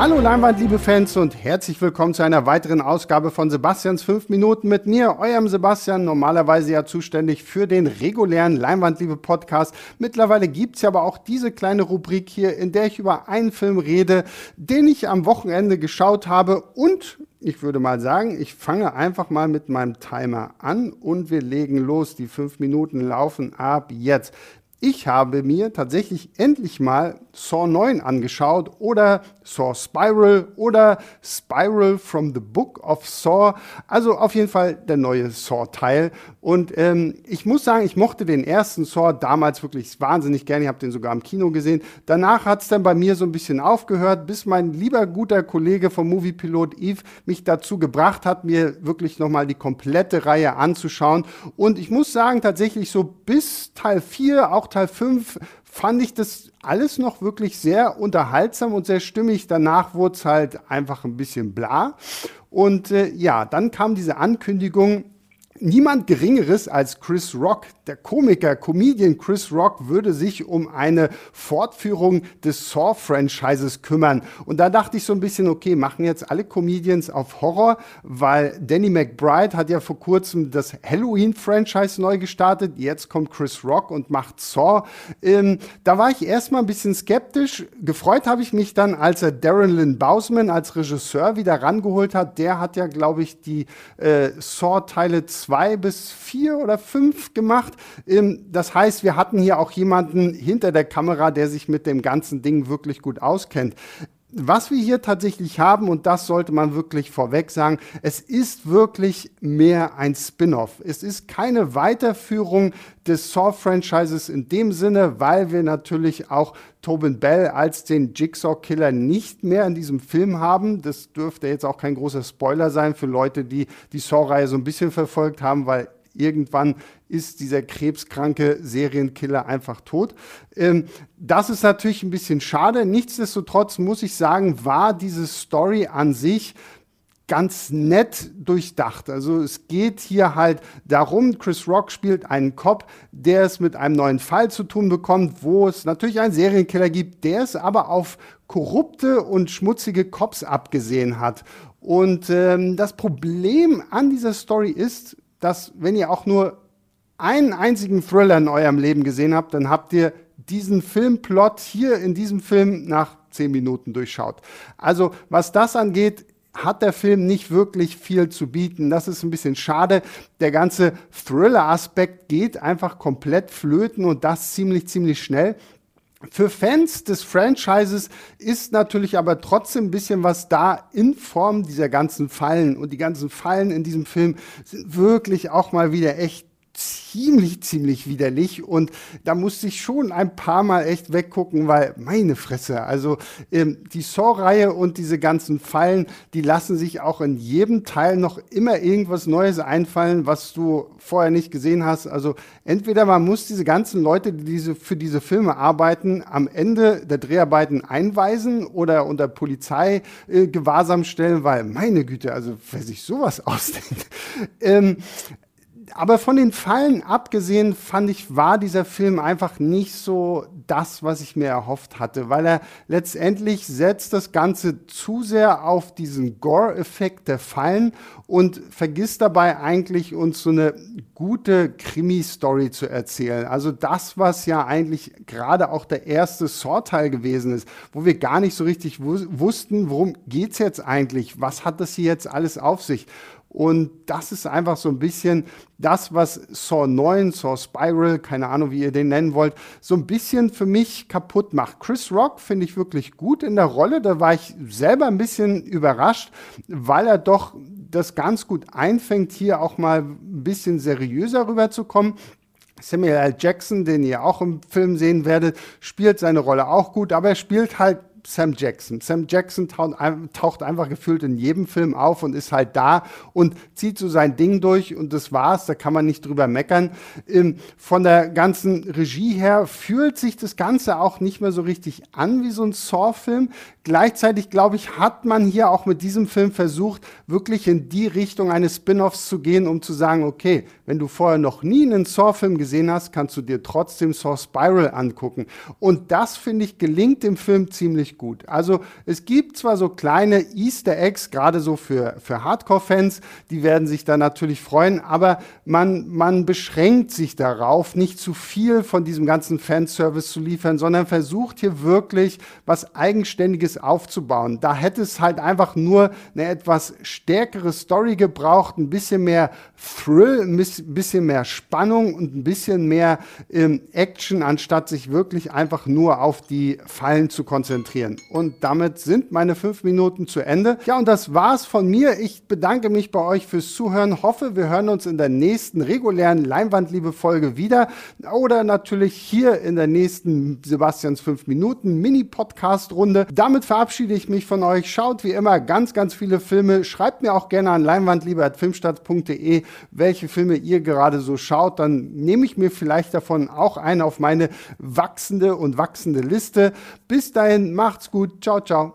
Hallo Leinwand, liebe Fans und herzlich willkommen zu einer weiteren Ausgabe von Sebastians 5 Minuten mit mir, eurem Sebastian, normalerweise ja zuständig für den regulären Leinwandliebe Podcast. Mittlerweile gibt's ja aber auch diese kleine Rubrik hier, in der ich über einen Film rede, den ich am Wochenende geschaut habe und ich würde mal sagen, ich fange einfach mal mit meinem Timer an und wir legen los. Die fünf Minuten laufen ab jetzt. Ich habe mir tatsächlich endlich mal Saw 9 angeschaut oder Saw Spiral oder Spiral from the Book of Saw. Also auf jeden Fall der neue Saw-Teil. Und ähm, ich muss sagen, ich mochte den ersten Saw damals wirklich wahnsinnig gerne. Ich habe den sogar im Kino gesehen. Danach hat es dann bei mir so ein bisschen aufgehört, bis mein lieber guter Kollege vom Moviepilot Eve mich dazu gebracht hat, mir wirklich nochmal die komplette Reihe anzuschauen. Und ich muss sagen, tatsächlich so bis Teil 4, auch Teil 5, fand ich das alles noch wirklich sehr unterhaltsam und sehr stimmig. Danach wurde es halt einfach ein bisschen bla. Und äh, ja, dann kam diese Ankündigung, niemand Geringeres als Chris Rock, der Komiker, Comedian Chris Rock, würde sich um eine Fortführung des Saw-Franchises kümmern. Und da dachte ich so ein bisschen, okay, machen jetzt alle Comedians auf Horror, weil Danny McBride hat ja vor kurzem das Halloween-Franchise neu gestartet. Jetzt kommt Chris Rock und macht Saw. Ähm, da war ich erstmal ein bisschen skeptisch. Gefreut habe ich mich dann, als er Darren Lynn Bousman als Regisseur wieder rangeholt hat. Der hat ja, glaube ich, die äh, Saw-Teile 2 zwei bis vier oder fünf gemacht. Ähm, das heißt, wir hatten hier auch jemanden hinter der Kamera, der sich mit dem ganzen Ding wirklich gut auskennt was wir hier tatsächlich haben, und das sollte man wirklich vorweg sagen, es ist wirklich mehr ein Spin-off. Es ist keine Weiterführung des Saw-Franchises in dem Sinne, weil wir natürlich auch Tobin Bell als den Jigsaw-Killer nicht mehr in diesem Film haben. Das dürfte jetzt auch kein großer Spoiler sein für Leute, die die Saw-Reihe so ein bisschen verfolgt haben, weil irgendwann ist dieser krebskranke Serienkiller einfach tot. Ähm, das ist natürlich ein bisschen schade. Nichtsdestotrotz muss ich sagen, war diese Story an sich ganz nett durchdacht. Also es geht hier halt darum, Chris Rock spielt einen Cop, der es mit einem neuen Fall zu tun bekommt, wo es natürlich einen Serienkiller gibt, der es aber auf korrupte und schmutzige Cops abgesehen hat. Und ähm, das Problem an dieser Story ist, dass wenn ihr auch nur einen einzigen Thriller in eurem Leben gesehen habt, dann habt ihr diesen Filmplot hier in diesem Film nach zehn Minuten durchschaut. Also was das angeht, hat der Film nicht wirklich viel zu bieten. Das ist ein bisschen schade. Der ganze Thriller-Aspekt geht einfach komplett flöten und das ziemlich, ziemlich schnell. Für Fans des Franchises ist natürlich aber trotzdem ein bisschen was da in Form dieser ganzen Fallen. Und die ganzen Fallen in diesem Film sind wirklich auch mal wieder echt ziemlich, ziemlich widerlich. Und da musste ich schon ein paar Mal echt weggucken, weil meine Fresse, also ähm, die Saw-Reihe und diese ganzen Fallen, die lassen sich auch in jedem Teil noch immer irgendwas Neues einfallen, was du vorher nicht gesehen hast. Also entweder man muss diese ganzen Leute, die diese, für diese Filme arbeiten, am Ende der Dreharbeiten einweisen oder unter Polizeigewahrsam äh, stellen, weil meine Güte, also wer sich sowas ausdenkt. ähm, aber von den Fallen abgesehen, fand ich, war dieser Film einfach nicht so das, was ich mir erhofft hatte, weil er letztendlich setzt das Ganze zu sehr auf diesen Gore-Effekt der Fallen und vergisst dabei eigentlich uns so eine gute Krimi-Story zu erzählen. Also das, was ja eigentlich gerade auch der erste Saw-Teil gewesen ist, wo wir gar nicht so richtig wussten, worum geht's jetzt eigentlich? Was hat das hier jetzt alles auf sich? Und das ist einfach so ein bisschen das, was Saw 9, Saw Spiral, keine Ahnung, wie ihr den nennen wollt, so ein bisschen für mich kaputt macht. Chris Rock finde ich wirklich gut in der Rolle. Da war ich selber ein bisschen überrascht, weil er doch das ganz gut einfängt, hier auch mal ein bisschen seriöser rüberzukommen. Samuel L. Jackson, den ihr auch im Film sehen werdet, spielt seine Rolle auch gut, aber er spielt halt Sam Jackson. Sam Jackson taucht, einfach gefühlt in jedem Film auf und ist halt da und zieht so sein Ding durch und das war's. Da kann man nicht drüber meckern. Ähm, von der ganzen Regie her fühlt sich das Ganze auch nicht mehr so richtig an wie so ein Saw-Film. Gleichzeitig, glaube ich, hat man hier auch mit diesem Film versucht, wirklich in die Richtung eines Spin-offs zu gehen, um zu sagen, okay, wenn du vorher noch nie einen Saw-Film gesehen hast, kannst du dir trotzdem Saw Spiral angucken. Und das, finde ich, gelingt dem Film ziemlich gut. Also es gibt zwar so kleine Easter Eggs, gerade so für, für Hardcore-Fans, die werden sich da natürlich freuen, aber man, man beschränkt sich darauf, nicht zu viel von diesem ganzen Fanservice zu liefern, sondern versucht hier wirklich was Eigenständiges aufzubauen. Da hätte es halt einfach nur eine etwas stärkere Story gebraucht, ein bisschen mehr Thrill, ein bisschen mehr Spannung und ein bisschen mehr ähm, Action, anstatt sich wirklich einfach nur auf die Fallen zu konzentrieren. Und damit sind meine fünf Minuten zu Ende. Ja, und das war's von mir. Ich bedanke mich bei euch fürs Zuhören. Hoffe, wir hören uns in der nächsten regulären Leinwandliebe-Folge wieder oder natürlich hier in der nächsten Sebastians 5 Minuten Mini-Podcast-Runde. Damit verabschiede ich mich von euch. Schaut wie immer ganz, ganz viele Filme. Schreibt mir auch gerne an leinwandliebe.filmstadt.de, welche Filme ihr gerade so schaut. Dann nehme ich mir vielleicht davon auch einen auf meine wachsende und wachsende Liste. Bis dahin, macht's gut. Ciao, ciao.